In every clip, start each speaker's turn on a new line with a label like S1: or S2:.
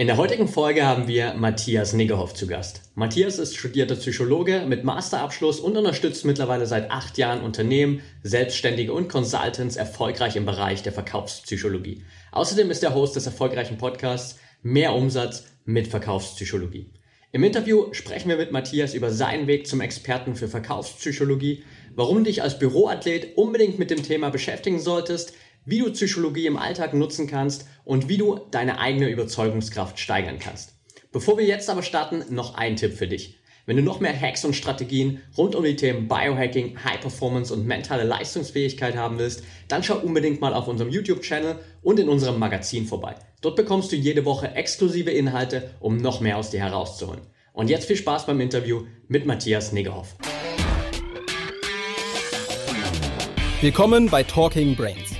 S1: In der heutigen Folge haben wir Matthias Niggerhoff zu Gast. Matthias ist studierter Psychologe mit Masterabschluss und unterstützt mittlerweile seit acht Jahren Unternehmen, Selbstständige und Consultants erfolgreich im Bereich der Verkaufspsychologie. Außerdem ist er Host des erfolgreichen Podcasts Mehr Umsatz mit Verkaufspsychologie. Im Interview sprechen wir mit Matthias über seinen Weg zum Experten für Verkaufspsychologie, warum dich als Büroathlet unbedingt mit dem Thema beschäftigen solltest, wie du Psychologie im Alltag nutzen kannst und wie du deine eigene Überzeugungskraft steigern kannst. Bevor wir jetzt aber starten, noch ein Tipp für dich. Wenn du noch mehr Hacks und Strategien rund um die Themen Biohacking, High Performance und mentale Leistungsfähigkeit haben willst, dann schau unbedingt mal auf unserem YouTube-Channel und in unserem Magazin vorbei. Dort bekommst du jede Woche exklusive Inhalte, um noch mehr aus dir herauszuholen. Und jetzt viel Spaß beim Interview mit Matthias Negerhoff.
S2: Willkommen bei Talking Brains.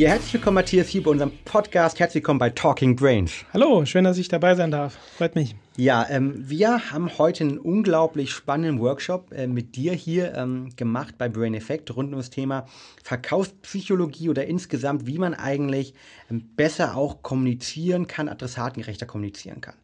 S2: Ja, herzlich willkommen, Matthias, hier bei unserem Podcast. Herzlich willkommen bei Talking Brains.
S3: Hallo, schön, dass ich dabei sein darf. Freut mich.
S2: Ja, ähm, wir haben heute einen unglaublich spannenden Workshop äh, mit dir hier ähm, gemacht bei Brain Effect rund um das Thema Verkaufspsychologie oder insgesamt, wie man eigentlich ähm, besser auch kommunizieren kann, adressatengerechter kommunizieren kann.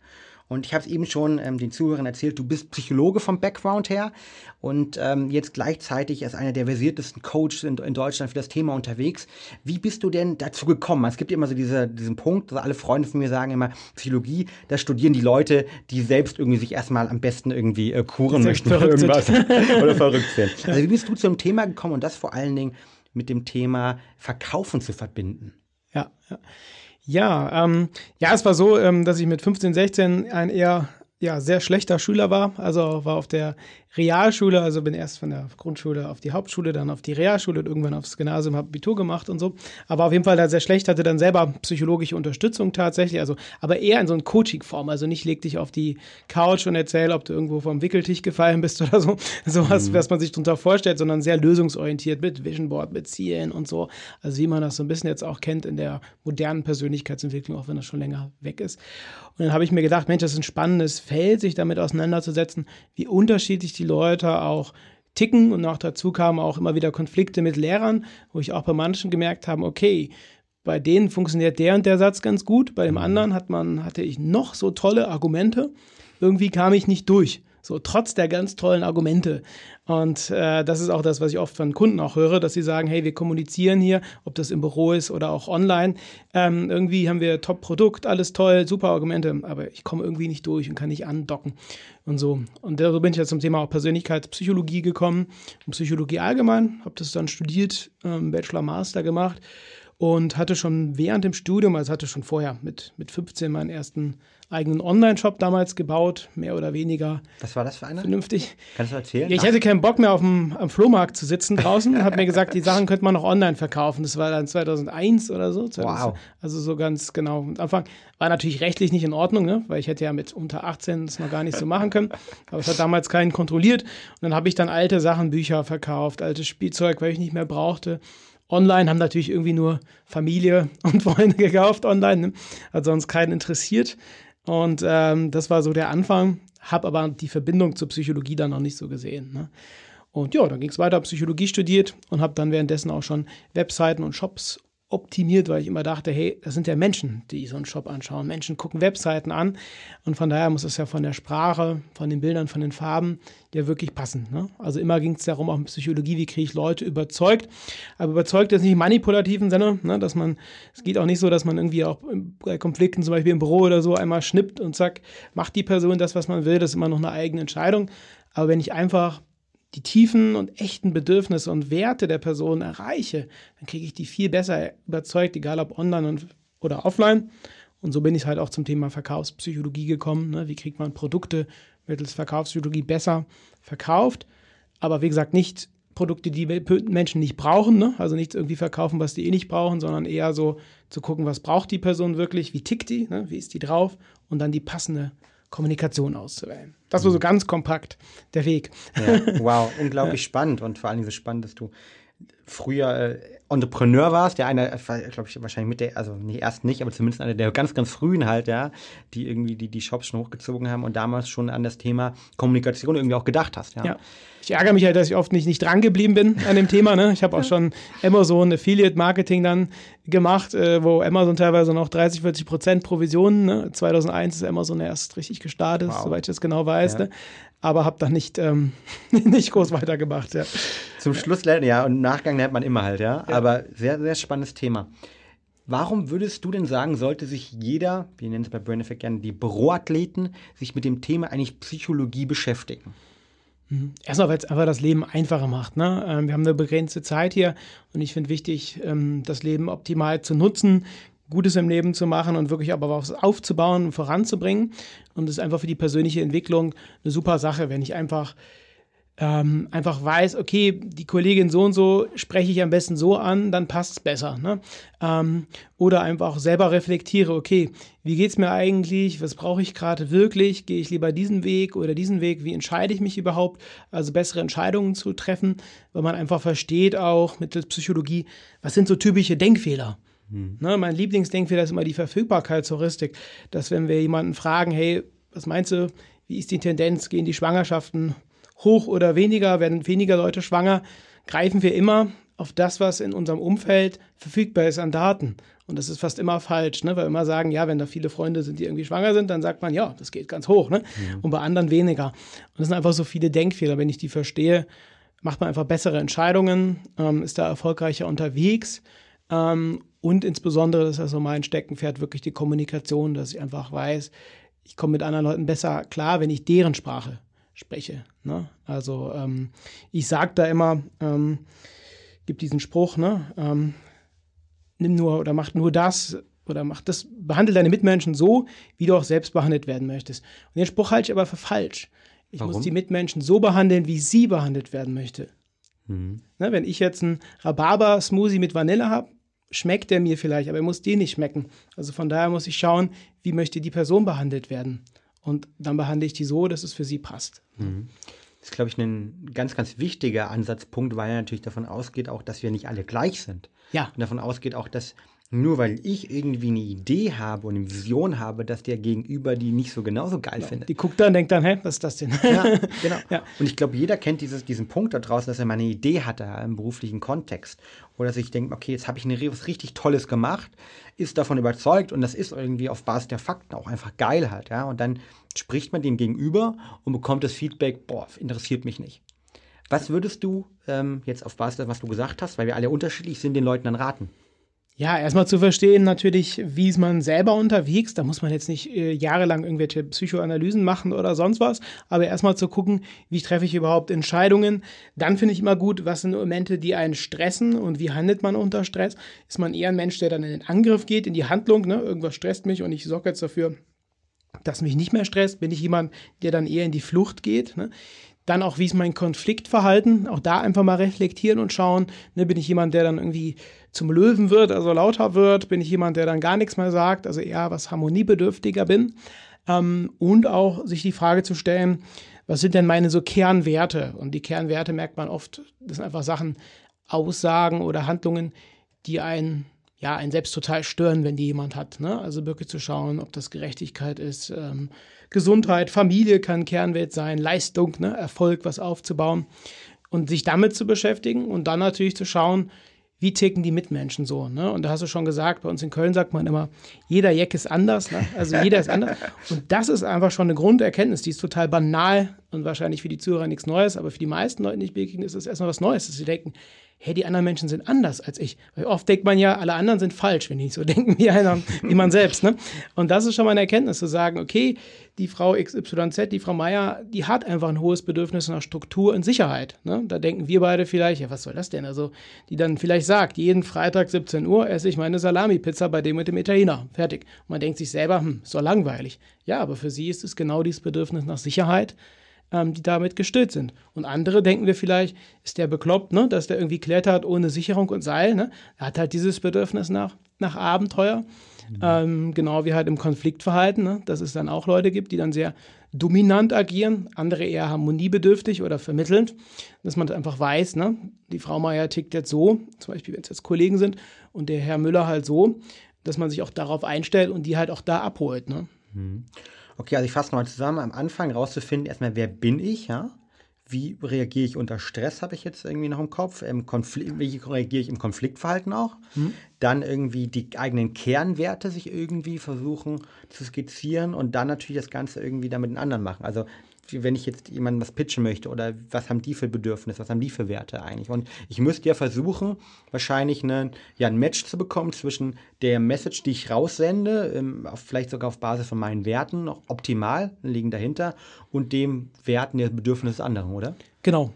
S2: Und ich habe es eben schon ähm, den Zuhörern erzählt, du bist Psychologe vom Background her und ähm, jetzt gleichzeitig als einer der versiertesten Coaches in, in, Deutschland für das Thema unterwegs. Wie bist du denn dazu gekommen? Es gibt immer so diese, diesen Punkt, also alle Freunde von mir sagen immer, Psychologie, da studieren die Leute, die selbst irgendwie sich erstmal am besten irgendwie äh, kuren möchten oder irgendwas oder verrückt sind. Also wie bist du zum Thema gekommen und das vor allen Dingen mit dem Thema Verkaufen zu verbinden?
S3: Ja, ja. Ja, ähm, ja, es war so, ähm, dass ich mit 15, 16 ein eher ja, sehr schlechter Schüler war. Also war auf der Realschule, also bin erst von der Grundschule auf die Hauptschule, dann auf die Realschule und irgendwann aufs Gymnasium, habe Abitur gemacht und so. Aber auf jeden Fall da sehr schlecht, hatte dann selber psychologische Unterstützung tatsächlich, also aber eher in so einer Coaching-Form. Also nicht leg dich auf die Couch und erzähl, ob du irgendwo vom Wickeltisch gefallen bist oder so, sowas, mhm. was man sich darunter vorstellt, sondern sehr lösungsorientiert mit Vision Board, mit Zielen und so. Also wie man das so ein bisschen jetzt auch kennt in der modernen Persönlichkeitsentwicklung, auch wenn das schon länger weg ist. Und dann habe ich mir gedacht, Mensch, das ist ein spannendes Feld, sich damit auseinanderzusetzen, wie unterschiedlich die Leute auch ticken und noch dazu kamen auch immer wieder Konflikte mit Lehrern, wo ich auch bei manchen gemerkt habe, okay, bei denen funktioniert der und der Satz ganz gut, bei dem mhm. anderen hat man, hatte ich noch so tolle Argumente, irgendwie kam ich nicht durch. So trotz der ganz tollen Argumente. Und äh, das ist auch das, was ich oft von Kunden auch höre, dass sie sagen, hey, wir kommunizieren hier, ob das im Büro ist oder auch online. Ähm, irgendwie haben wir Top-Produkt, alles toll, super Argumente, aber ich komme irgendwie nicht durch und kann nicht andocken und so. Und so bin ich jetzt zum Thema auch Persönlichkeitspsychologie gekommen und Psychologie allgemein, habe das dann studiert, ähm, Bachelor, Master gemacht und hatte schon während dem Studium, also hatte schon vorher mit, mit 15 meinen ersten eigenen Online-Shop damals gebaut, mehr oder weniger.
S2: Was war das für einer?
S3: Vernünftig.
S2: Kannst du erzählen?
S3: Ja, ich hatte keinen Bock mehr auf dem am Flohmarkt zu sitzen draußen und habe mir gesagt, die Sachen könnte man noch online verkaufen. Das war dann 2001 oder so. 2000, wow. Also so ganz genau. Am Anfang war natürlich rechtlich nicht in Ordnung, ne? weil ich hätte ja mit unter 18 das noch gar nicht so machen können. Aber es hat damals keinen kontrolliert. Und dann habe ich dann alte Sachen, Bücher verkauft, altes Spielzeug, weil ich nicht mehr brauchte. Online haben natürlich irgendwie nur Familie und Freunde gekauft online, ne? hat sonst keinen interessiert. Und ähm, das war so der Anfang, habe aber die Verbindung zur Psychologie dann noch nicht so gesehen. Ne? Und ja, dann ging es weiter, Psychologie studiert und habe dann währenddessen auch schon Webseiten und Shops optimiert, weil ich immer dachte, hey, das sind ja Menschen, die so einen Shop anschauen. Menschen gucken Webseiten an und von daher muss es ja von der Sprache, von den Bildern, von den Farben ja wirklich passen. Ne? Also immer ging es darum, auch in Psychologie, wie kriege ich Leute überzeugt. Aber überzeugt ist nicht im manipulativen Sinne, ne? dass man, es geht auch nicht so, dass man irgendwie auch bei Konflikten zum Beispiel im Büro oder so einmal schnippt und zack, macht die Person das, was man will. Das ist immer noch eine eigene Entscheidung. Aber wenn ich einfach die tiefen und echten Bedürfnisse und Werte der Person erreiche, dann kriege ich die viel besser überzeugt, egal ob online und, oder offline. Und so bin ich halt auch zum Thema Verkaufspsychologie gekommen. Ne? Wie kriegt man Produkte mittels Verkaufspsychologie besser verkauft? Aber wie gesagt, nicht Produkte, die Menschen nicht brauchen, ne? also nichts irgendwie verkaufen, was die eh nicht brauchen, sondern eher so zu gucken, was braucht die Person wirklich, wie tickt die, ne? wie ist die drauf und dann die passende Kommunikation auszuwählen. Das war so ganz kompakt der Weg.
S2: Ja, wow, unglaublich spannend und vor allem so spannend, dass du früher äh, Entrepreneur warst, der einer, glaube ich, wahrscheinlich mit der, also nicht erst nicht, aber zumindest einer der ganz, ganz frühen halt, ja, die irgendwie die, die Shops schon hochgezogen haben und damals schon an das Thema Kommunikation irgendwie auch gedacht hast, ja. ja.
S3: Ich ärgere mich halt, dass ich oft nicht, nicht dran geblieben bin an dem Thema. Ne? Ich habe auch schon Amazon Affiliate Marketing dann gemacht, äh, wo Amazon teilweise noch 30, 40 Prozent Provisionen. Ne? 2001 ist Amazon erst richtig gestartet, wow. soweit ich das genau weiß. Ja. Ne? Aber habe dann nicht, ähm, nicht groß weitergemacht. Ja.
S2: Zum Schluss lernt ja und im Nachgang lernt man immer halt, ja. ja. Aber sehr, sehr spannendes Thema. Warum würdest du denn sagen, sollte sich jeder, wir nennen es bei Brain Effect gerne die Büroathleten, sich mit dem Thema eigentlich Psychologie beschäftigen?
S3: Mhm. Erstmal, weil es einfach das Leben einfacher macht. Ne? Ähm, wir haben eine begrenzte Zeit hier und ich finde wichtig, ähm, das Leben optimal zu nutzen, Gutes im Leben zu machen und wirklich aber was aufzubauen und voranzubringen. Und das ist einfach für die persönliche Entwicklung eine super Sache, wenn ich einfach ähm, einfach weiß, okay, die Kollegin so und so spreche ich am besten so an, dann passt es besser. Ne? Ähm, oder einfach selber reflektiere, okay, wie geht es mir eigentlich, was brauche ich gerade wirklich, gehe ich lieber diesen Weg oder diesen Weg, wie entscheide ich mich überhaupt, also bessere Entscheidungen zu treffen, weil man einfach versteht auch mittels Psychologie, was sind so typische Denkfehler. Hm. Ne, mein Lieblingsdenkfehler ist immer die Verfügbarkeitsheuristik, dass wenn wir jemanden fragen, hey, was meinst du, wie ist die Tendenz, gehen die Schwangerschaften hoch oder weniger, werden weniger Leute schwanger, greifen wir immer auf das, was in unserem Umfeld verfügbar ist an Daten. Und das ist fast immer falsch, ne? weil wir immer sagen, ja, wenn da viele Freunde sind, die irgendwie schwanger sind, dann sagt man, ja, das geht ganz hoch. Ne? Mhm. Und bei anderen weniger. Und das sind einfach so viele Denkfehler. Wenn ich die verstehe, macht man einfach bessere Entscheidungen, ähm, ist da erfolgreicher unterwegs. Ähm, und insbesondere, das ist also mein Steckenpferd, wirklich die Kommunikation, dass ich einfach weiß, ich komme mit anderen Leuten besser klar, wenn ich deren Sprache spreche. Ne? Also ähm, ich sage da immer, ähm, gibt diesen Spruch, ne? Ähm, nimm nur oder mach nur das oder mach das, behandle deine Mitmenschen so, wie du auch selbst behandelt werden möchtest. Und den Spruch halte ich aber für falsch. Ich Warum? muss die Mitmenschen so behandeln, wie sie behandelt werden möchte. Mhm. Ne, wenn ich jetzt einen Rhabarber-Smoothie mit Vanille habe, schmeckt der mir vielleicht, aber er muss dir nicht schmecken. Also von daher muss ich schauen, wie möchte die Person behandelt werden. Und dann behandle ich die so, dass es für sie passt. Mhm.
S2: Das ist, glaube ich, ein ganz, ganz wichtiger Ansatzpunkt, weil er natürlich davon ausgeht, auch, dass wir nicht alle gleich sind.
S3: Ja.
S2: Und davon ausgeht auch, dass nur weil ich irgendwie eine Idee habe und eine Vision habe, dass der Gegenüber die nicht so genauso geil
S3: genau.
S2: findet.
S3: Die guckt dann und denkt dann, hä, was ist das denn?
S2: Ja, genau. Ja. Und ich glaube, jeder kennt dieses, diesen Punkt da draußen, dass er mal eine Idee hatte im beruflichen Kontext. Oder sich denkt, okay, jetzt habe ich eine, was richtig Tolles gemacht, ist davon überzeugt und das ist irgendwie auf Basis der Fakten auch einfach geil halt. Ja? Und dann spricht man dem gegenüber und bekommt das Feedback, boah, interessiert mich nicht. Was würdest du ähm, jetzt auf Basis dessen, was du gesagt hast, weil wir alle unterschiedlich sind, den Leuten dann raten?
S3: Ja, erstmal zu verstehen natürlich, wie ist man selber unterwegs. Da muss man jetzt nicht äh, jahrelang irgendwelche Psychoanalysen machen oder sonst was, aber erstmal zu gucken, wie treffe ich überhaupt Entscheidungen. Dann finde ich immer gut, was sind Momente, die einen stressen und wie handelt man unter Stress. Ist man eher ein Mensch, der dann in den Angriff geht, in die Handlung, ne? irgendwas stresst mich und ich sorge jetzt dafür, dass mich nicht mehr stresst. Bin ich jemand, der dann eher in die Flucht geht. Ne? Dann auch, wie ist mein Konfliktverhalten? Auch da einfach mal reflektieren und schauen. Ne, bin ich jemand, der dann irgendwie zum Löwen wird, also lauter wird? Bin ich jemand, der dann gar nichts mehr sagt, also eher was harmoniebedürftiger bin? Ähm, und auch sich die Frage zu stellen, was sind denn meine so Kernwerte? Und die Kernwerte merkt man oft, das sind einfach Sachen, Aussagen oder Handlungen, die einen ja, einen selbst total stören, wenn die jemand hat. Ne? Also wirklich zu schauen, ob das Gerechtigkeit ist, ähm, Gesundheit, Familie kann Kernwert sein, Leistung, ne, Erfolg, was aufzubauen und sich damit zu beschäftigen und dann natürlich zu schauen, wie ticken die Mitmenschen so. Ne? Und da hast du schon gesagt, bei uns in Köln sagt man immer, jeder Jack ist anders, ne? also jeder ist anders. Und das ist einfach schon eine Grunderkenntnis, die ist total banal und wahrscheinlich für die Zuhörer nichts Neues, aber für die meisten Leute, die ich begegne, ist es erstmal was Neues, dass sie denken, hey, die anderen Menschen sind anders als ich. Weil oft denkt man ja, alle anderen sind falsch, wenn die nicht so denken wie einer, wie man selbst. Ne? Und das ist schon mal eine Erkenntnis, zu sagen, okay, die Frau XYZ, die Frau Meier, die hat einfach ein hohes Bedürfnis nach Struktur und Sicherheit. Ne? Da denken wir beide vielleicht, ja, was soll das denn? Also, die dann vielleicht sagt, jeden Freitag 17 Uhr esse ich meine Salami-Pizza bei dem mit dem Italiener. Fertig. Und man denkt sich selber, hm, ist doch langweilig. Ja, aber für sie ist es genau dieses Bedürfnis nach Sicherheit, ähm, die damit gestillt sind. Und andere denken wir vielleicht, ist der bekloppt, ne? dass der irgendwie klettert ohne Sicherung und Seil. Ne? Er hat halt dieses Bedürfnis nach, nach Abenteuer. Mhm. Ähm, genau wie halt im Konfliktverhalten, ne? dass es dann auch Leute gibt, die dann sehr dominant agieren, andere eher harmoniebedürftig oder vermittelnd, dass man einfach weiß, ne? die Frau Meier tickt jetzt so, zum Beispiel wenn es jetzt Kollegen sind und der Herr Müller halt so, dass man sich auch darauf einstellt und die halt auch da abholt. Ne?
S2: Mhm. Okay, also ich fasse nochmal zusammen, am Anfang rauszufinden, erstmal, wer bin ich, ja? Wie reagiere ich unter Stress, habe ich jetzt irgendwie noch im Kopf. Im Konflikt, wie reagiere ich im Konfliktverhalten auch. Mhm. Dann irgendwie die eigenen Kernwerte sich irgendwie versuchen zu skizzieren und dann natürlich das Ganze irgendwie damit den anderen machen. Also wenn ich jetzt jemandem was pitchen möchte oder was haben die für Bedürfnisse, was haben die für Werte eigentlich. Und ich müsste ja versuchen, wahrscheinlich eine, ja, ein Match zu bekommen zwischen der Message, die ich raussende, ähm, vielleicht sogar auf Basis von meinen Werten, noch optimal liegen dahinter, und dem Werten der Bedürfnisse des anderen, oder?
S3: Genau.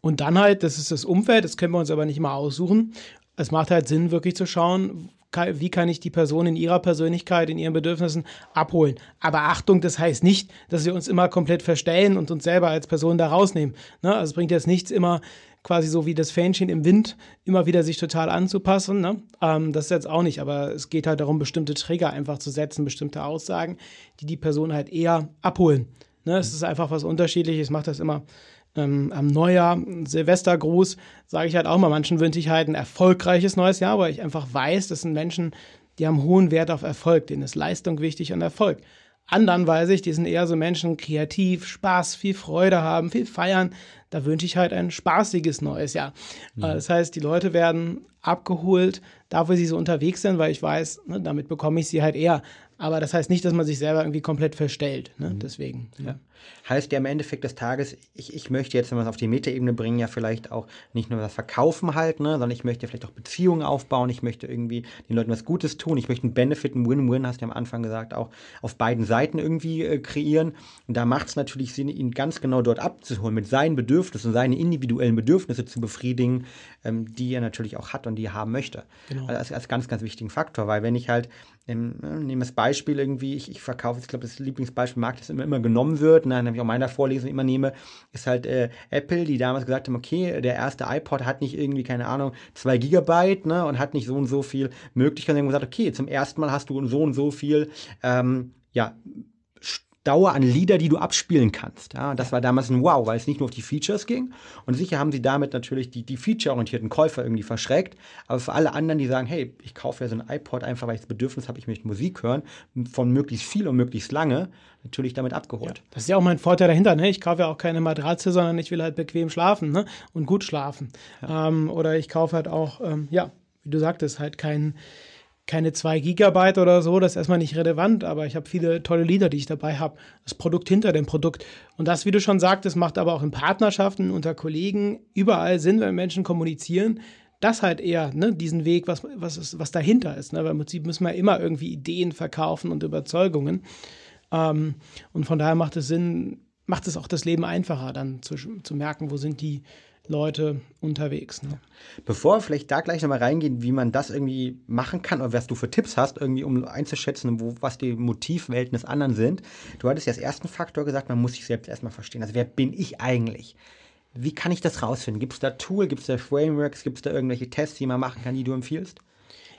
S3: Und dann halt, das ist das Umfeld, das können wir uns aber nicht mal aussuchen. Es macht halt Sinn, wirklich zu schauen, wie kann ich die Person in ihrer Persönlichkeit, in ihren Bedürfnissen abholen. Aber Achtung, das heißt nicht, dass wir uns immer komplett verstellen und uns selber als Person da rausnehmen. Ne? Also es bringt jetzt nichts immer quasi so wie das Fähnchen im Wind immer wieder sich total anzupassen. Ne? Ähm, das ist jetzt auch nicht, aber es geht halt darum, bestimmte Trigger einfach zu setzen, bestimmte Aussagen, die die Person halt eher abholen. Ne? Es ist einfach was Unterschiedliches, macht das immer ähm, am Neujahr, Silvestergruß, sage ich halt auch mal, manchen wünsche ich halt ein erfolgreiches neues Jahr, weil ich einfach weiß, das sind Menschen, die haben hohen Wert auf Erfolg, denen ist Leistung wichtig und Erfolg. Anderen weiß ich, die sind eher so Menschen, kreativ, Spaß, viel Freude haben, viel feiern. Da wünsche ich halt ein spaßiges neues Jahr. Mhm. Das heißt, die Leute werden abgeholt, da wo sie so unterwegs sind, weil ich weiß, ne, damit bekomme ich sie halt eher. Aber das heißt nicht, dass man sich selber irgendwie komplett verstellt. Ne? Mhm. Deswegen.
S2: Ja. Heißt ja im Endeffekt des Tages, ich, ich möchte jetzt, wenn wir es auf die Metaebene bringen, ja vielleicht auch nicht nur das Verkaufen halt, ne, sondern ich möchte vielleicht auch Beziehungen aufbauen, ich möchte irgendwie den Leuten was Gutes tun, ich möchte einen Benefit, einen Win-Win, hast du ja am Anfang gesagt, auch auf beiden Seiten irgendwie äh, kreieren. Und da macht es natürlich Sinn, ihn ganz genau dort abzuholen, mit seinen Bedürfnissen, seine individuellen Bedürfnisse zu befriedigen, ähm, die er natürlich auch hat und die er haben möchte. Genau. Also als, als ganz, ganz wichtigen Faktor, weil wenn ich halt ähm, nehme das Beispiel irgendwie, ich, ich verkaufe, ich glaube, das Lieblingsbeispiel Markt, das immer, immer genommen wird, und dann habe ich auch meiner Vorlesung immer nehme, ist halt äh, Apple, die damals gesagt haben, okay, der erste iPod hat nicht irgendwie, keine Ahnung, zwei Gigabyte, ne, und hat nicht so und so viel Möglichkeiten. Und gesagt, okay, zum ersten Mal hast du so und so viel, ähm, ja, Dauer an Lieder, die du abspielen kannst. Ja, das war damals ein Wow, weil es nicht nur auf die Features ging. Und sicher haben sie damit natürlich die, die feature-orientierten Käufer irgendwie verschreckt. Aber für alle anderen, die sagen, hey, ich kaufe ja so ein iPod einfach, weil ich das Bedürfnis habe, ich möchte Musik hören, von möglichst viel und möglichst lange, natürlich damit abgeholt.
S3: Ja, das ist ja auch mein Vorteil dahinter. Ne? Ich kaufe ja auch keine Matratze, sondern ich will halt bequem schlafen ne? und gut schlafen. Ja. Ähm, oder ich kaufe halt auch, ähm, ja, wie du sagtest, halt keinen keine zwei Gigabyte oder so, das ist erstmal nicht relevant, aber ich habe viele tolle Lieder, die ich dabei habe. Das Produkt hinter dem Produkt. Und das, wie du schon sagtest, macht aber auch in Partnerschaften unter Kollegen überall Sinn, wenn Menschen kommunizieren. Das halt eher, ne, diesen Weg, was, was, ist, was dahinter ist. Ne? Weil im Prinzip müssen wir immer irgendwie Ideen verkaufen und Überzeugungen. Ähm, und von daher macht es Sinn, macht es auch das Leben einfacher, dann zu, zu merken, wo sind die Leute unterwegs. Ne?
S2: Bevor wir vielleicht da gleich nochmal reingehen, wie man das irgendwie machen kann oder was du für Tipps hast, irgendwie um einzuschätzen, wo, was die Motivwelten des anderen sind. Du hattest ja als ersten Faktor gesagt, man muss sich selbst erstmal verstehen. Also wer bin ich eigentlich? Wie kann ich das rausfinden? Gibt es da Tool, gibt es da Frameworks, gibt es da irgendwelche Tests, die man machen kann, die du empfiehlst?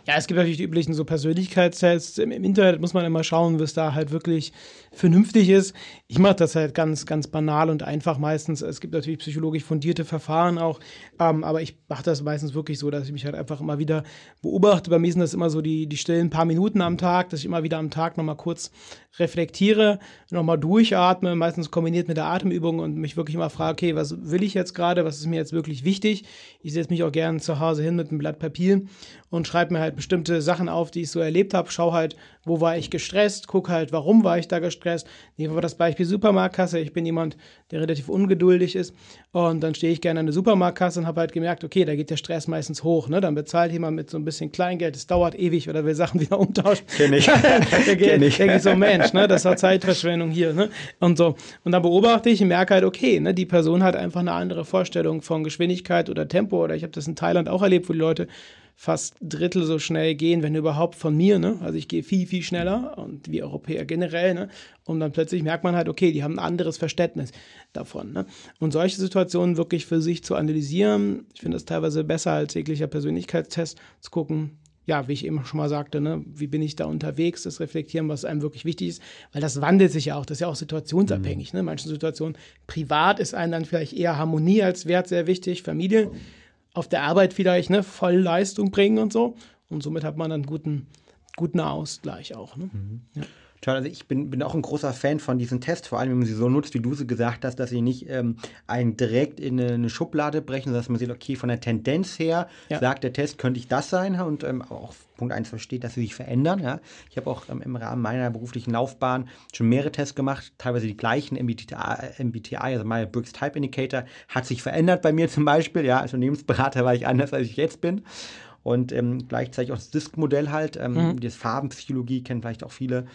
S3: Ja, es gibt natürlich die üblichen so Persönlichkeitstests. Im, Im, Internet muss man immer schauen, was da halt wirklich vernünftig ist. Ich mache das halt ganz, ganz banal und einfach meistens. Es gibt natürlich psychologisch fundierte Verfahren auch, ähm, aber ich mache das meistens wirklich so, dass ich mich halt einfach immer wieder beobachte. Bei mir sind das immer so die, die stillen paar Minuten am Tag, dass ich immer wieder am Tag nochmal kurz reflektiere, nochmal durchatme, meistens kombiniert mit der Atemübung und mich wirklich mal frage, okay, was will ich jetzt gerade, was ist mir jetzt wirklich wichtig? Ich setze mich auch gerne zu Hause hin mit einem Blatt Papier und schreibe mir halt bestimmte Sachen auf, die ich so erlebt habe, schau halt, wo war ich gestresst, guck halt, warum war ich da gestresst. Nehmen wir das Beispiel Supermarktkasse. Ich bin jemand, der relativ ungeduldig ist und dann stehe ich gerne an der Supermarktkasse und habe halt gemerkt, okay, da geht der Stress meistens hoch. Ne? Dann bezahlt jemand mit so ein bisschen Kleingeld, es dauert ewig oder will Sachen wieder umtauschen. Kenn ich. der geht, ich. Der geht so, Mensch, ne? das war Zeitverschwendung hier. Ne? Und so. Und dann beobachte ich und merke halt, okay, ne? die Person hat einfach eine andere Vorstellung von Geschwindigkeit oder Tempo oder ich habe das in Thailand auch erlebt, wo die Leute fast Drittel so schnell gehen, wenn überhaupt von mir. Ne? Also ich gehe viel, viel schneller und wie Europäer generell. Ne? Und dann plötzlich merkt man halt, okay, die haben ein anderes Verständnis davon. Ne? Und solche Situationen wirklich für sich zu analysieren, ich finde das teilweise besser als jeglicher Persönlichkeitstest, zu gucken, ja, wie ich eben schon mal sagte, ne, wie bin ich da unterwegs, das Reflektieren, was einem wirklich wichtig ist, weil das wandelt sich ja auch, das ist ja auch situationsabhängig. Mhm. Ne? In manchen Situationen, privat ist einem dann vielleicht eher Harmonie als Wert sehr wichtig, Familie, auf der Arbeit vielleicht ne, voll Leistung bringen und so. Und somit hat man einen guten, guten Ausgleich auch. Ne? Mhm.
S2: Ja. Toll, also ich bin, bin auch ein großer Fan von diesen Tests, vor allem wenn man sie so nutzt, wie du sie gesagt hast, dass sie nicht ähm, einen direkt in eine, eine, Schublade brechen, sondern dass man sieht, okay, von der Tendenz her ja. sagt der Test, könnte ich das sein und ähm, auch Punkt 1 versteht, dass sie sich verändern. Ja. Ich habe auch ähm, im Rahmen meiner beruflichen Laufbahn schon mehrere Tests gemacht, teilweise die gleichen MBTI, MBTI also Myers-Briggs Type Indicator, hat sich verändert bei mir zum Beispiel. Ja, als Unternehmensberater war ich anders, als ich jetzt bin und ähm, gleichzeitig auch das Disk-Modell halt, ähm, mhm. das Farbenpsychologie kennen vielleicht auch viele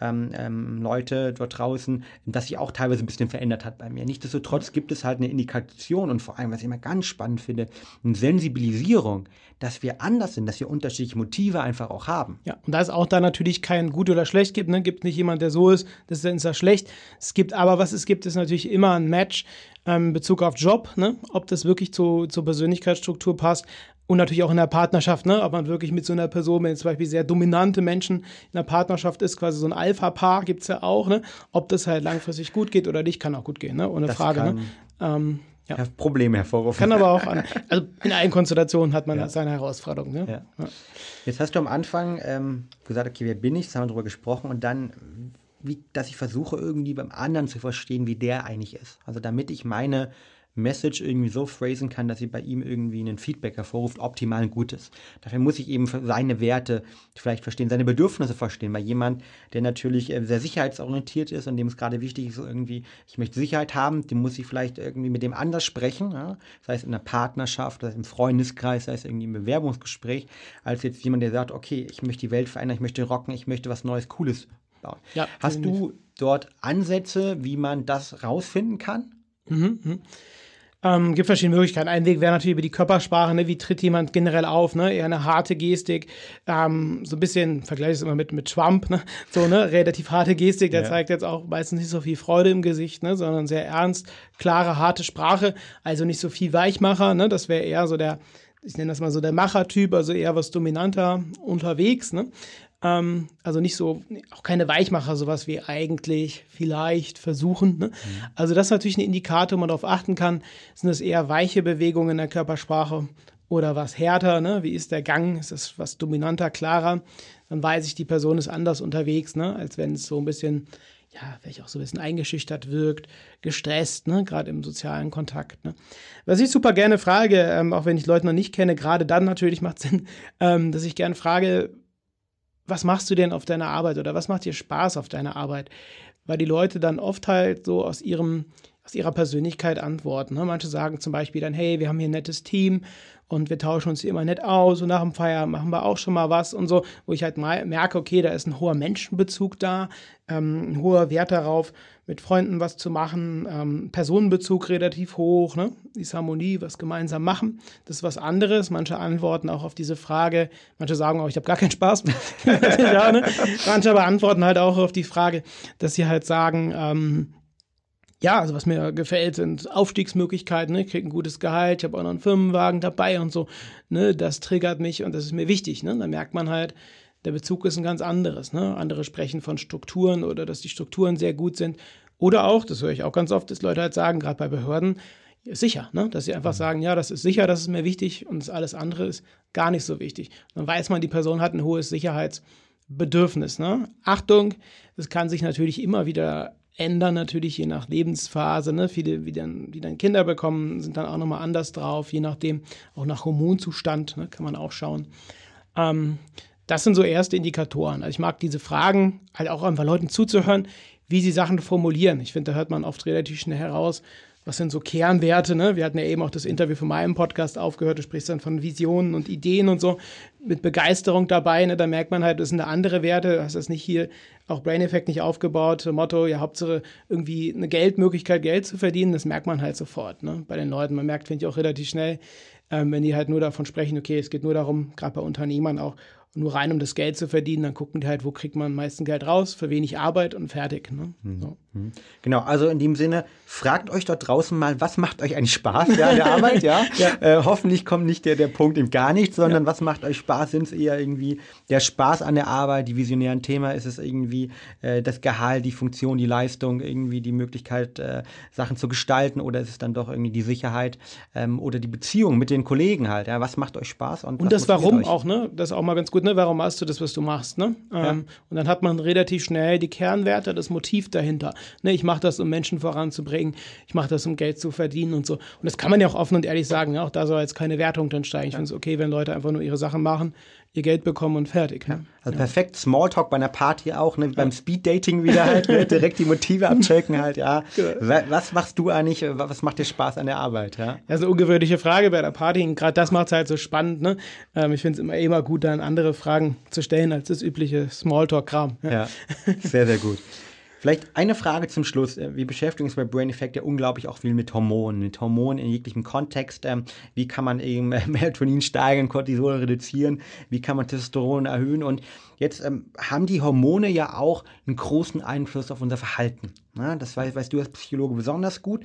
S2: ähm, ähm, Leute dort draußen, dass sich auch teilweise ein bisschen verändert hat bei mir. Nichtsdestotrotz gibt es halt eine Indikation und vor allem, was ich immer ganz spannend finde, eine Sensibilisierung, dass wir anders sind, dass wir unterschiedliche Motive einfach auch haben.
S3: Ja, und da es auch da natürlich kein gut oder schlecht gibt, ne, gibt nicht jemand, der so ist, das ist dann schlecht. Es gibt aber, was es gibt, ist natürlich immer ein Match ähm, in Bezug auf Job, ne, ob das wirklich zu, zur Persönlichkeitsstruktur passt. Und natürlich auch in der Partnerschaft, ne? ob man wirklich mit so einer Person, wenn jetzt zum Beispiel sehr dominante Menschen in der Partnerschaft ist, quasi so ein Alpha-Paar gibt es ja auch, ne? ob das halt langfristig gut geht oder nicht, kann auch gut gehen, ne? ohne das Frage. Ne? Ähm,
S2: ja. Probleme hervorrufen.
S3: Kann aber auch, an, also in allen Konstellationen hat man ja. seine Herausforderungen. Ne? Ja.
S2: Jetzt hast du am Anfang ähm, gesagt, okay, wer bin ich? Das haben wir darüber gesprochen und dann, wie, dass ich versuche irgendwie beim anderen zu verstehen, wie der eigentlich ist. Also damit ich meine Message irgendwie so phrasen kann, dass sie bei ihm irgendwie einen Feedback hervorruft, optimal ein gutes. Dafür muss ich eben seine Werte vielleicht verstehen, seine Bedürfnisse verstehen. Weil jemand, der natürlich äh, sehr sicherheitsorientiert ist und dem es gerade wichtig ist, irgendwie, ich möchte Sicherheit haben, dem muss ich vielleicht irgendwie mit dem anders sprechen, ja? sei es in einer Partnerschaft, sei es im Freundeskreis, sei es irgendwie im Bewerbungsgespräch, als jetzt jemand, der sagt, okay, ich möchte die Welt verändern, ich möchte rocken, ich möchte was Neues, Cooles bauen. Ja, Hast du dort Ansätze, wie man das rausfinden kann? Mhm,
S3: mh. Ähm, gibt verschiedene Möglichkeiten. Ein Weg wäre natürlich über die Körpersprache, ne? wie tritt jemand generell auf, ne? eher eine harte Gestik, ähm, so ein bisschen, vergleiche es immer mit, mit Trump, ne? so ne, relativ harte Gestik, der ja. zeigt jetzt auch meistens nicht so viel Freude im Gesicht, ne? sondern sehr ernst, klare, harte Sprache, also nicht so viel Weichmacher, ne? das wäre eher so der, ich nenne das mal so der Machertyp, also eher was dominanter unterwegs. Ne? Ähm, also nicht so, auch keine Weichmacher, sowas wie eigentlich, vielleicht, versuchen. Ne? Mhm. Also das ist natürlich ein Indikator, wo man darauf achten kann. Sind das eher weiche Bewegungen in der Körpersprache oder was härter? Ne? Wie ist der Gang? Ist das was dominanter, klarer? Dann weiß ich, die Person ist anders unterwegs, ne? als wenn es so ein bisschen ja, vielleicht auch so ein bisschen eingeschüchtert wirkt, gestresst, ne, gerade im sozialen Kontakt. Ne. Was ich super gerne frage, ähm, auch wenn ich Leute noch nicht kenne, gerade dann natürlich macht Sinn, ähm, dass ich gerne frage, was machst du denn auf deiner Arbeit oder was macht dir Spaß auf deiner Arbeit? Weil die Leute dann oft halt so aus ihrem aus ihrer Persönlichkeit antworten. Ne? Manche sagen zum Beispiel dann, hey, wir haben hier ein nettes Team und wir tauschen uns hier immer nett aus und nach dem Feier machen wir auch schon mal was und so, wo ich halt merke, okay, da ist ein hoher Menschenbezug da, ähm, ein hoher Wert darauf, mit Freunden was zu machen, ähm, Personenbezug relativ hoch, ne? Harmonie, was gemeinsam machen. Das ist was anderes. Manche antworten auch auf diese Frage, manche sagen auch, ich habe gar keinen Spaß. ja, ne? Manche aber antworten halt auch auf die Frage, dass sie halt sagen, ähm, ja, also was mir gefällt, sind Aufstiegsmöglichkeiten. Ne? Ich kriege ein gutes Gehalt, ich habe auch noch einen Firmenwagen dabei und so. Ne? Das triggert mich und das ist mir wichtig. Ne? Da merkt man halt, der Bezug ist ein ganz anderes. Ne? Andere sprechen von Strukturen oder dass die Strukturen sehr gut sind. Oder auch, das höre ich auch ganz oft, dass Leute halt sagen, gerade bei Behörden, sicher, ne? dass sie einfach mhm. sagen, ja, das ist sicher, das ist mir wichtig und alles andere ist gar nicht so wichtig. Dann weiß man, die Person hat ein hohes Sicherheitsbedürfnis. Ne? Achtung, das kann sich natürlich immer wieder ändern, natürlich je nach Lebensphase. Ne? Viele, die dann, die dann Kinder bekommen, sind dann auch nochmal anders drauf, je nachdem, auch nach Hormonzustand ne? kann man auch schauen. Ähm, das sind so erste Indikatoren. Also ich mag diese Fragen, halt auch einfach Leuten zuzuhören, wie sie Sachen formulieren. Ich finde, da hört man oft relativ schnell heraus, was sind so Kernwerte. Ne? Wir hatten ja eben auch das Interview von meinem Podcast aufgehört. Du sprichst dann von Visionen und Ideen und so mit Begeisterung dabei. Ne? Da merkt man halt, das sind andere Werte. Du hast das nicht hier, auch Brain Effect nicht aufgebaut. Motto, ja, Hauptsache irgendwie eine Geldmöglichkeit, Geld zu verdienen. Das merkt man halt sofort ne? bei den Leuten. Man merkt, finde ich, auch relativ schnell, Ähm, wenn die halt nur davon sprechen, okay, es geht nur darum, gerade bei Unternehmern auch, nur rein um das Geld zu verdienen, dann gucken die halt, wo kriegt man am meisten Geld raus, für wenig Arbeit und fertig. Ne?
S2: Mhm. So. Mhm. Genau, also in dem Sinne, fragt euch dort draußen mal, was macht euch eigentlich Spaß ja, der Arbeit, ja? ja. Äh, hoffentlich kommt nicht der, der Punkt im gar nichts, sondern ja. was macht euch Spaß? Sind es eher irgendwie der Spaß an der Arbeit, die visionären Thema? Ist es irgendwie äh, das Gehalt, die Funktion, die Leistung, irgendwie die Möglichkeit, äh, Sachen zu gestalten oder ist es dann doch irgendwie die Sicherheit ähm, oder die Beziehung mit den Kollegen halt, ja? Was macht euch Spaß?
S3: Und, und das Warum auch, ne? Das ist auch mal ganz gut, ne? Warum machst du das, was du machst, ne? Ähm, ja. Und dann hat man relativ schnell die Kernwerte, das Motiv dahinter. Ne, ich mache das, um Menschen voranzubringen, ich mache das, um Geld zu verdienen und so. Und das kann man ja auch offen und ehrlich sagen. Ja, auch da soll jetzt keine Wertung drin steigen. Ich ja. finde es okay, wenn Leute einfach nur ihre Sachen machen, ihr Geld bekommen und fertig. Ne?
S2: Also ja. perfekt Smalltalk bei einer Party auch, ne? beim Speeddating wieder halt, ne? direkt die Motive abchecken halt, ja. Genau. Was machst du eigentlich, was macht dir Spaß an der Arbeit, ja?
S3: Das ist eine ungewöhnliche Frage bei der Party und gerade das macht es halt so spannend, ne? Ähm, ich finde es immer, immer gut, dann andere Fragen zu stellen als das übliche Smalltalk-Kram.
S2: Ja. ja, sehr, sehr gut. Vielleicht eine Frage zum Schluss. Äh, wir beschäftigen uns bei Brain Effect ja unglaublich auch viel mit Hormonen, mit Hormonen in jeglichem Kontext. Ähm, wie kann man eben Melatonin steigern, Cortisol reduzieren? Wie kann man Testosteron erhöhen? Und jetzt ähm, haben die Hormone ja auch einen großen Einfluss auf unser Verhalten. das weißt, du als Psychologe besonders gut.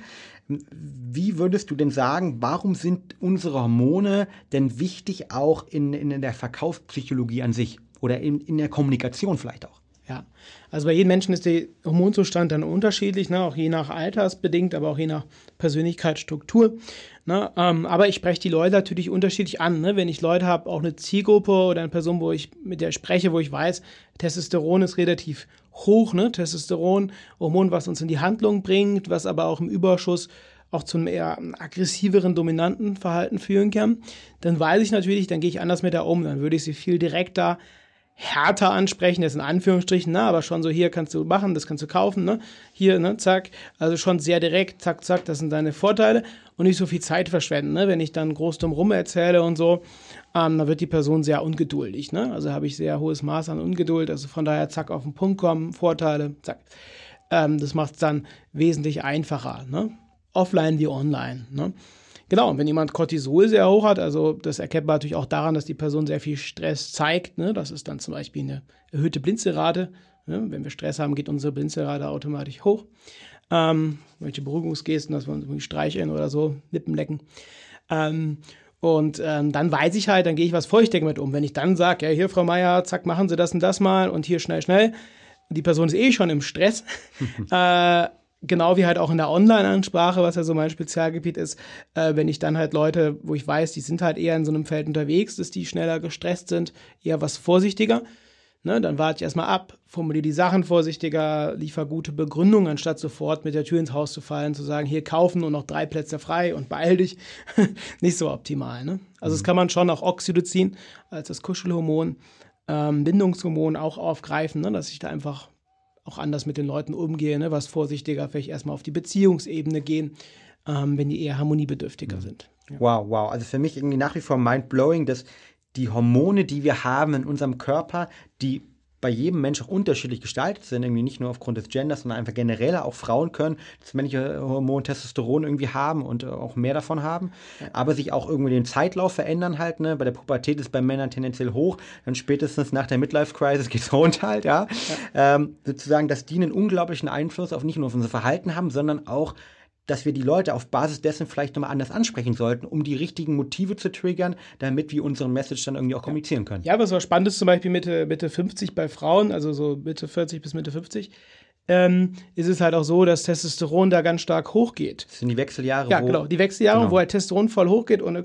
S2: Wie würdest du denn sagen, warum sind unsere Hormone denn wichtig auch in, in der Verkaufspsychologie an sich oder in, in der Kommunikation vielleicht auch?
S3: Ja, also bei jedem Menschen ist der Hormonzustand dann unterschiedlich, ne? auch je nach Altersbedingt, aber auch je nach Persönlichkeitsstruktur. Ne? Ähm, aber ich spreche die Leute natürlich unterschiedlich an. Ne? Wenn ich Leute habe, auch eine Zielgruppe oder eine Person, wo ich mit der spreche, wo ich weiß, Testosteron ist relativ hoch, ne? Testosteron, Hormon, was uns in die Handlung bringt, was aber auch im Überschuss auch zu einem eher aggressiveren, dominanten Verhalten führen kann, dann weiß ich natürlich, dann gehe ich anders mit der um, dann würde ich sie viel direkter härter ansprechen, das in Anführungsstrichen, na, aber schon so, hier kannst du machen, das kannst du kaufen, ne? Hier, ne, zack. Also schon sehr direkt, zack, zack, das sind deine Vorteile und nicht so viel Zeit verschwenden, ne? Wenn ich dann groß drum rum erzähle und so, ähm, dann wird die Person sehr ungeduldig, ne? Also habe ich sehr hohes Maß an Ungeduld, also von daher, zack, auf den Punkt kommen, Vorteile, zack. Ähm, das macht es dann wesentlich einfacher, ne? Offline wie online, ne? Genau, und wenn jemand Cortisol sehr hoch hat, also das erkennt man natürlich auch daran, dass die Person sehr viel Stress zeigt. Ne? Das ist dann zum Beispiel eine erhöhte Blinzelrate. Ne? Wenn wir Stress haben, geht unsere Blinzelrate automatisch hoch. Ähm, welche Beruhigungsgesten, dass wir uns irgendwie streicheln oder so, Lippen lecken. Ähm, und ähm, dann weiß ich halt, dann gehe ich was feuchtig mit um. Wenn ich dann sage, ja, hier, Frau Meier, zack, machen Sie das und das mal und hier schnell, schnell. Die Person ist eh schon im Stress. äh, genau wie halt auch in der Online-Ansprache, was ja so mein Spezialgebiet ist, äh, wenn ich dann halt Leute, wo ich weiß, die sind halt eher in so einem Feld unterwegs, dass die schneller gestresst sind, eher was vorsichtiger. Ne, dann warte ich erstmal ab, formuliere die Sachen vorsichtiger, liefer gute Begründungen, anstatt sofort mit der Tür ins Haus zu fallen, zu sagen, hier kaufen und noch drei Plätze frei und beeil dich. Nicht so optimal. Ne? Also mhm. das kann man schon auch Oxytocin als das Kuschelhormon, ähm, Bindungshormon auch aufgreifen, ne? dass ich da einfach auch anders mit den Leuten umgehe, ne? was vorsichtiger, vielleicht erstmal auf die Beziehungsebene gehen, ähm, wenn die eher harmoniebedürftiger mhm. sind.
S2: Ja. Wow, wow. Also für mich irgendwie nach wie vor mind-blowing, dass die Hormone, die wir haben in unserem Körper, die bei jedem Mensch auch unterschiedlich gestaltet sind, irgendwie nicht nur aufgrund des Genders, sondern einfach generell auch Frauen können das männliche Hormon Testosteron irgendwie haben und auch mehr davon haben, ja. aber sich auch irgendwie den Zeitlauf verändern halt, ne? Bei der Pubertät ist bei Männern tendenziell hoch, dann spätestens nach der Midlife-Crisis geht es runter halt, ja. ja. Ähm, sozusagen, dass die einen unglaublichen Einfluss auf nicht nur auf unser Verhalten haben, sondern auch dass wir die Leute auf Basis dessen vielleicht nochmal anders ansprechen sollten, um die richtigen Motive zu triggern, damit wir unsere Message dann irgendwie auch kommunizieren können.
S3: Ja, was auch spannend ist, zum Beispiel Mitte, Mitte 50 bei Frauen, also so Mitte 40 bis Mitte 50, ähm, ist es halt auch so, dass Testosteron da ganz stark hochgeht.
S2: Das sind die Wechseljahre.
S3: Ja, genau. Die Wechseljahre, genau. wo halt Testosteron voll hochgeht und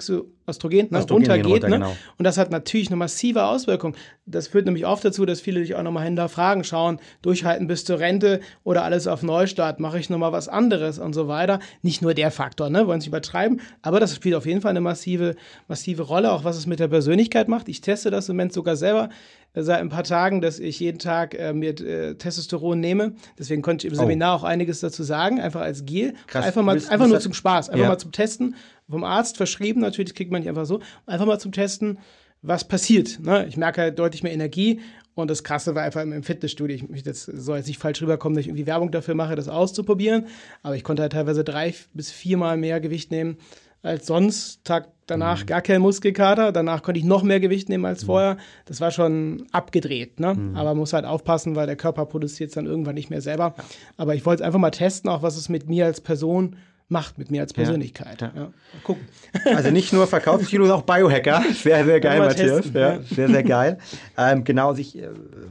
S3: Östrogen, ne, runtergeht. Runter, ne? genau. Und das hat natürlich eine massive Auswirkung. Das führt nämlich oft dazu, dass viele sich auch nochmal hinterfragen, schauen, durchhalten bis zur Rente oder alles auf Neustart, mache ich nochmal was anderes und so weiter. Nicht nur der Faktor, ne? wollen Sie übertreiben, aber das spielt auf jeden Fall eine massive, massive Rolle, auch was es mit der Persönlichkeit macht. Ich teste das im Moment sogar selber seit ein paar Tagen, dass ich jeden Tag äh, mir äh, Testosteron nehme. Deswegen konnte ich im oh. Seminar auch einiges dazu sagen, einfach als Gel. Krass. Einfach mal, einfach nur zum Spaß, einfach ja. mal zum Testen. Vom Arzt verschrieben, natürlich kriegt man nicht einfach so. Einfach mal zum Testen, was passiert. Ne? Ich merke halt deutlich mehr Energie. Und das Krasse war einfach im Fitnessstudio. Ich, ich das soll jetzt nicht falsch rüberkommen, dass ich irgendwie Werbung dafür mache, das auszuprobieren. Aber ich konnte halt teilweise drei bis viermal mehr Gewicht nehmen als sonst. Tag danach mhm. gar kein Muskelkater. Danach konnte ich noch mehr Gewicht nehmen als mhm. vorher. Das war schon abgedreht. Ne? Mhm. Aber man muss halt aufpassen, weil der Körper produziert es dann irgendwann nicht mehr selber. Ja. Aber ich wollte es einfach mal testen, auch was es mit mir als Person macht mit mir als Persönlichkeit. Ja. Ja. Mal
S2: gucken. Also nicht nur Verkaufskilo, sondern auch Biohacker. Sehr, sehr geil, Matthias. Ja. Sehr, sehr geil. ähm, genau, also ich äh,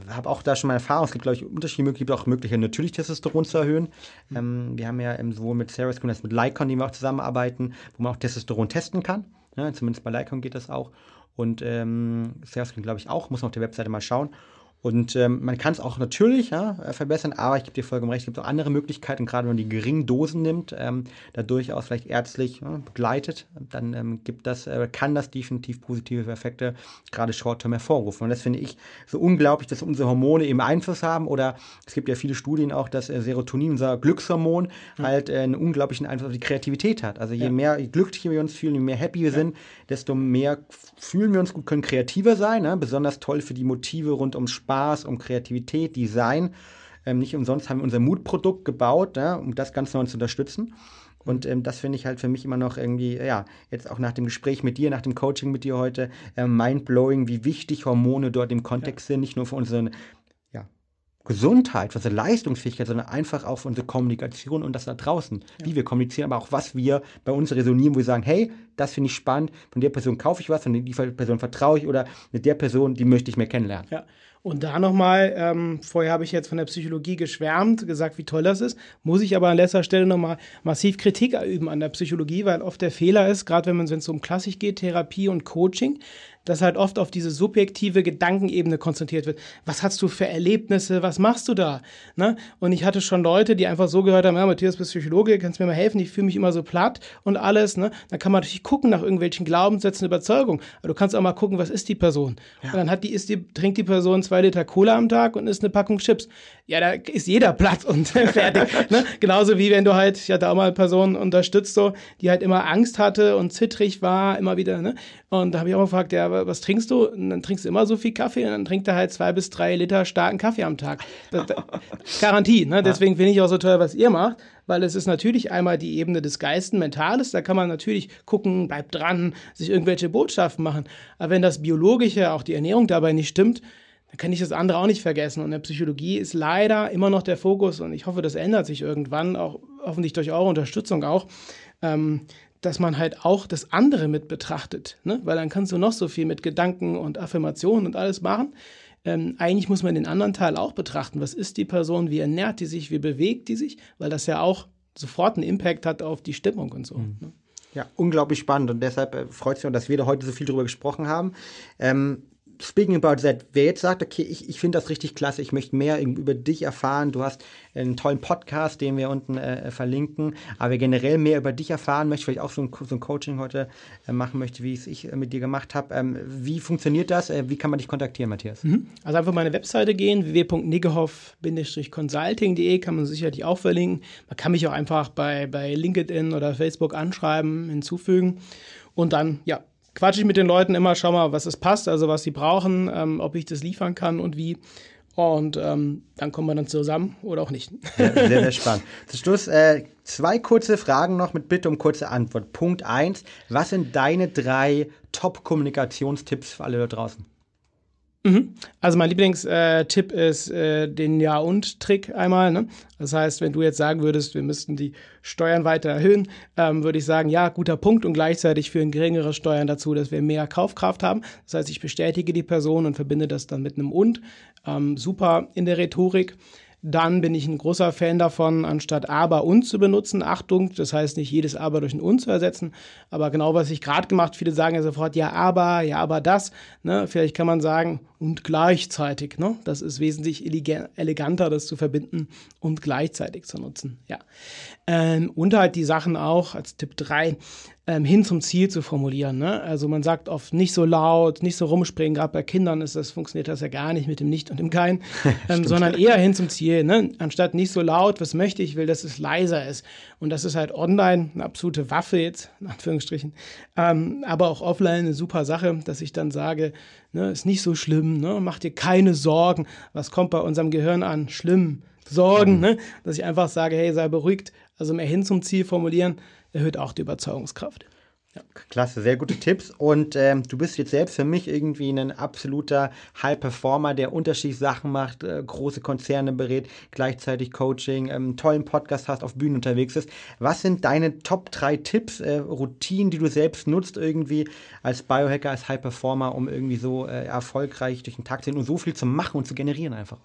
S2: habe auch da schon mal Erfahrung. Es gibt, glaube ich, unterschiedliche Möglichkeiten, auch Möglichkeiten, natürlich Testosteron zu erhöhen. Mhm. Ähm, wir haben ja sowohl mit School als mit Lycon, die wir auch zusammenarbeiten, wo man auch Testosteron testen kann. Ja, zumindest bei Lycon geht das auch. Und ähm, School, glaube ich, auch. Muss man auf der Webseite mal schauen. Und ähm, man kann es auch natürlich ja, äh, verbessern, aber ich gebe dir vollkommen recht, es gibt auch andere Möglichkeiten, gerade wenn man die geringen Dosen nimmt, ähm, da durchaus vielleicht ärztlich ja, begleitet, dann ähm, gibt das, äh, kann das definitiv positive Effekte, gerade Short-Term hervorrufen. Und das finde ich so unglaublich, dass unsere Hormone eben Einfluss haben. Oder es gibt ja viele Studien auch, dass äh, Serotonin, unser Glückshormon, mhm. halt äh, einen unglaublichen Einfluss auf die Kreativität hat. Also je ja. mehr glücklicher wir uns fühlen, je mehr happy wir sind, desto mehr fühlen wir uns gut, können kreativer sein. Ne? Besonders toll für die Motive rund ums Spaß Spaß, um Kreativität, Design. Ähm, nicht umsonst haben wir unser Mutprodukt gebaut, ja, um das Ganze neu zu unterstützen. Und ähm, das finde ich halt für mich immer noch irgendwie, ja, jetzt auch nach dem Gespräch mit dir, nach dem Coaching mit dir heute, äh, mindblowing, wie wichtig Hormone dort im Kontext ja. sind, nicht nur für unsere ja, Gesundheit, für unsere Leistungsfähigkeit, sondern einfach auch für unsere Kommunikation und das da draußen, ja. wie wir kommunizieren, aber auch was wir bei uns resonieren, wo wir sagen, hey, das finde ich spannend, von der Person kaufe ich was, von der Person vertraue ich oder mit der Person, die möchte ich mehr kennenlernen.
S3: Ja. Und da nochmal, ähm, vorher habe ich jetzt von der Psychologie geschwärmt, gesagt, wie toll das ist, muss ich aber an letzter Stelle nochmal massiv Kritik üben an der Psychologie, weil oft der Fehler ist, gerade wenn es um Klassik geht, Therapie und Coaching, dass halt oft auf diese subjektive Gedankenebene konzentriert wird. Was hast du für Erlebnisse? Was machst du da? Ne? Und ich hatte schon Leute, die einfach so gehört haben, ja, Matthias, bist Psychologe, kannst mir mal helfen, ich fühle mich immer so platt und alles. Ne? Dann kann man natürlich gucken nach irgendwelchen Glaubenssätzen, Überzeugungen. Aber du kannst auch mal gucken, was ist die Person? Ja. Und dann hat die, ist die, trinkt die Person zwei Liter Cola am Tag und isst eine Packung Chips. Ja, da ist jeder platt und fertig. ne? Genauso wie wenn du halt, ich hatte auch mal Personen unterstützt, so, die halt immer Angst hatte und zittrig war, immer wieder. Ne? Und da habe ich auch gefragt, ja, was trinkst du? Und dann trinkst du immer so viel Kaffee und dann trinkt er halt zwei bis drei Liter starken Kaffee am Tag. Das, das, Garantie, ne? Deswegen finde ich auch so toll, was ihr macht, weil es ist natürlich einmal die Ebene des Geisten, Mentales, da kann man natürlich gucken, bleibt dran, sich irgendwelche Botschaften machen. Aber wenn das Biologische, auch die Ernährung dabei nicht stimmt, dann kann ich das andere auch nicht vergessen. Und in der Psychologie ist leider immer noch der Fokus, und ich hoffe, das ändert sich irgendwann, auch hoffentlich durch eure Unterstützung auch, ähm, dass man halt auch das andere mit betrachtet. Ne? Weil dann kannst du noch so viel mit Gedanken und Affirmationen und alles machen. Ähm, eigentlich muss man den anderen Teil auch betrachten. Was ist die Person? Wie ernährt die sich? Wie bewegt die sich? Weil das ja auch sofort einen Impact hat auf die Stimmung und so. Mhm. Ne?
S2: Ja, unglaublich spannend und deshalb äh, freut es mich, dass wir da heute so viel drüber gesprochen haben. Ähm, speaking about that, wer jetzt sagt, okay, ich, ich finde das richtig klasse, ich möchte mehr über dich erfahren, du hast einen tollen Podcast, den wir unten äh, verlinken, aber generell mehr über dich erfahren möchte, vielleicht auch so ein, so ein Coaching heute äh, machen möchte, wie es ich äh, mit dir gemacht habe. Ähm, wie funktioniert das? Äh, wie kann man dich kontaktieren, Matthias?
S3: Mhm. Also einfach meine Webseite gehen, www.niggehoff-consulting.de kann man sicherlich auch verlinken. Man kann mich auch einfach bei, bei LinkedIn oder Facebook anschreiben, hinzufügen. Und dann, ja, quatsche ich mit den Leuten immer, schau mal, was es passt, also was sie brauchen, ähm, ob ich das liefern kann und wie. Und ähm, dann kommen wir dann zusammen oder auch nicht.
S2: Ja, sehr, sehr spannend. Zum Schluss äh, zwei kurze Fragen noch mit Bitte um kurze Antwort. Punkt 1. Was sind deine drei Top-Kommunikationstipps für alle da draußen?
S3: Mhm. Also mein Lieblingstipp ist äh, den Ja-und-Trick einmal. Ne? Das heißt, wenn du jetzt sagen würdest, wir müssten die Steuern weiter erhöhen, ähm, würde ich sagen, ja, guter Punkt und gleichzeitig führen geringere Steuern dazu, dass wir mehr Kaufkraft haben. Das heißt, ich bestätige die Person und verbinde das dann mit einem Und. Ähm, super in der Rhetorik. Dann bin ich ein großer Fan davon, anstatt aber und zu benutzen. Achtung, das heißt nicht jedes aber durch ein und zu ersetzen, aber genau was ich gerade gemacht. Viele sagen ja sofort ja aber, ja aber das. Ne? Vielleicht kann man sagen und gleichzeitig. Ne? Das ist wesentlich eleganter, das zu verbinden und gleichzeitig zu nutzen. Ja. Ähm, und halt die Sachen auch als Tipp 3 ähm, hin zum Ziel zu formulieren. Ne? Also man sagt oft nicht so laut, nicht so rumspringen. Gerade bei Kindern ist das, funktioniert das ja gar nicht mit dem Nicht und dem Kein, ähm, sondern eher hin zum Ziel. Ne? Anstatt nicht so laut, was möchte ich, will, dass es leiser ist. Und das ist halt online eine absolute Waffe jetzt, in Anführungsstrichen. Ähm, aber auch offline eine super Sache, dass ich dann sage, ne, ist nicht so schlimm, ne? mach dir keine Sorgen. Was kommt bei unserem Gehirn an? Schlimm. Sorgen, mhm. ne? dass ich einfach sage, hey, sei beruhigt, also mehr hin zum Ziel formulieren, erhöht auch die Überzeugungskraft.
S2: Ja, klasse, sehr gute Tipps. Und ähm, du bist jetzt selbst für mich irgendwie ein absoluter High-Performer, der unterschiedliche Sachen macht, äh, große Konzerne berät, gleichzeitig Coaching, ähm, tollen Podcast hast, auf Bühnen unterwegs ist. Was sind deine Top 3 Tipps, äh, Routinen, die du selbst nutzt irgendwie als Biohacker, als High-Performer, um irgendwie so äh, erfolgreich durch den Tag zu gehen und so viel zu machen und zu generieren einfach?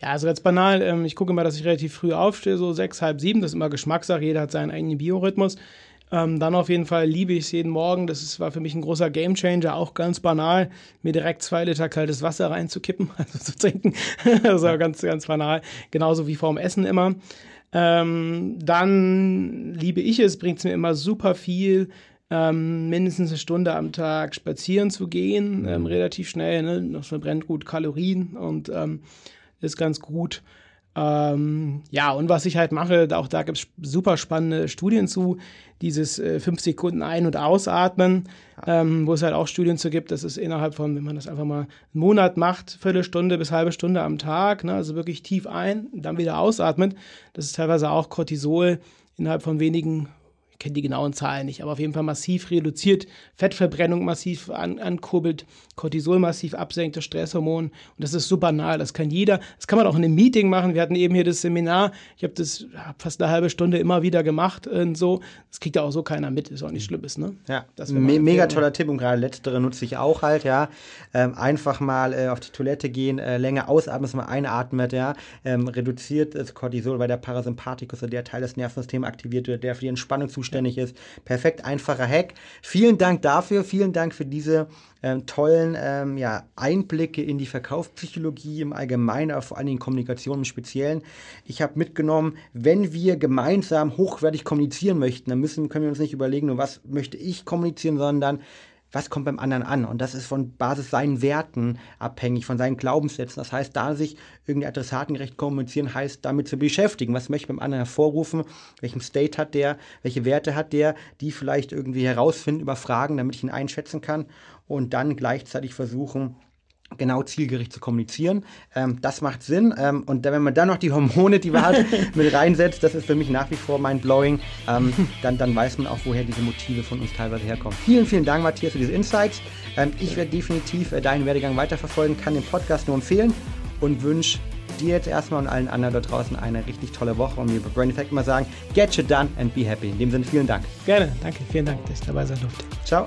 S3: Ja, also ganz banal, ähm, ich gucke immer, dass ich relativ früh aufstehe, so sechs, halb sieben, das ist immer Geschmackssache, jeder hat seinen eigenen Biorhythmus. Ähm, dann auf jeden Fall liebe ich es jeden Morgen. Das ist, war für mich ein großer Gamechanger, auch ganz banal, mir direkt zwei Liter kaltes Wasser reinzukippen, also zu trinken. das war ganz, ganz banal. Genauso wie vorm Essen immer. Ähm, dann liebe ich es, bringt es mir immer super viel, ähm, mindestens eine Stunde am Tag spazieren zu gehen, ähm, relativ schnell. Ne? Das verbrennt gut Kalorien und ähm, ist ganz gut. Ähm, ja, und was ich halt mache, auch da gibt es super spannende Studien zu, dieses äh, fünf Sekunden ein- und ausatmen, ähm, wo es halt auch Studien zu gibt, das ist innerhalb von, wenn man das einfach mal einen Monat macht, Viertelstunde bis halbe Stunde am Tag, ne, also wirklich tief ein, dann wieder ausatmet, das ist teilweise auch Cortisol innerhalb von wenigen kenne die genauen Zahlen nicht, aber auf jeden Fall massiv reduziert, Fettverbrennung massiv an, ankurbelt, Cortisol massiv absenkt, das Stresshormon. Und das ist super nahe, das kann jeder. Das kann man auch in einem Meeting machen. Wir hatten eben hier das Seminar. Ich habe das fast eine halbe Stunde immer wieder gemacht und so. Das kriegt ja auch so keiner mit, ist auch nicht Schlimmes, ne?
S2: Ja, das Me mega toller Tipp und gerade letztere nutze ich auch halt, ja. Ähm, einfach mal äh, auf die Toilette gehen, äh, länger ausatmen, dass man einatmet, ja. Ähm, reduziert das Cortisol, weil der Parasympathikus, der Teil des Nervensystems aktiviert wird, der für die Entspannung zuständig ist. Perfekt einfacher Hack. Vielen Dank dafür, vielen Dank für diese ähm, tollen ähm, ja, Einblicke in die Verkaufspsychologie im Allgemeinen, aber vor allen Dingen Kommunikation im Speziellen. Ich habe mitgenommen, wenn wir gemeinsam hochwertig kommunizieren möchten, dann müssen, können wir uns nicht überlegen, nur was möchte ich kommunizieren, sondern was kommt beim anderen an? Und das ist von Basis seinen Werten abhängig, von seinen Glaubenssätzen. Das heißt, da sich irgendwie adressatengerecht kommunizieren, heißt damit zu beschäftigen. Was möchte ich beim anderen hervorrufen? Welchen State hat der? Welche Werte hat der? Die vielleicht irgendwie herausfinden, überfragen, damit ich ihn einschätzen kann. Und dann gleichzeitig versuchen, genau zielgerichtet zu kommunizieren. Ähm, das macht Sinn. Ähm, und wenn man dann noch die Hormone, die man hat, mit reinsetzt, das ist für mich nach wie vor mind-blowing, ähm, dann, dann weiß man auch, woher diese Motive von uns teilweise herkommen. Vielen, vielen Dank, Matthias, für diese Insights. Ähm, ich werde definitiv äh, deinen Werdegang weiterverfolgen, kann den Podcast nur empfehlen und wünsche dir jetzt erstmal und allen anderen da draußen eine richtig tolle Woche und mir bei Brain Effect immer sagen, get shit done and be happy. In dem Sinne, vielen Dank.
S3: Gerne, danke, vielen Dank, dass ich dabei sein durfte.
S2: Ciao.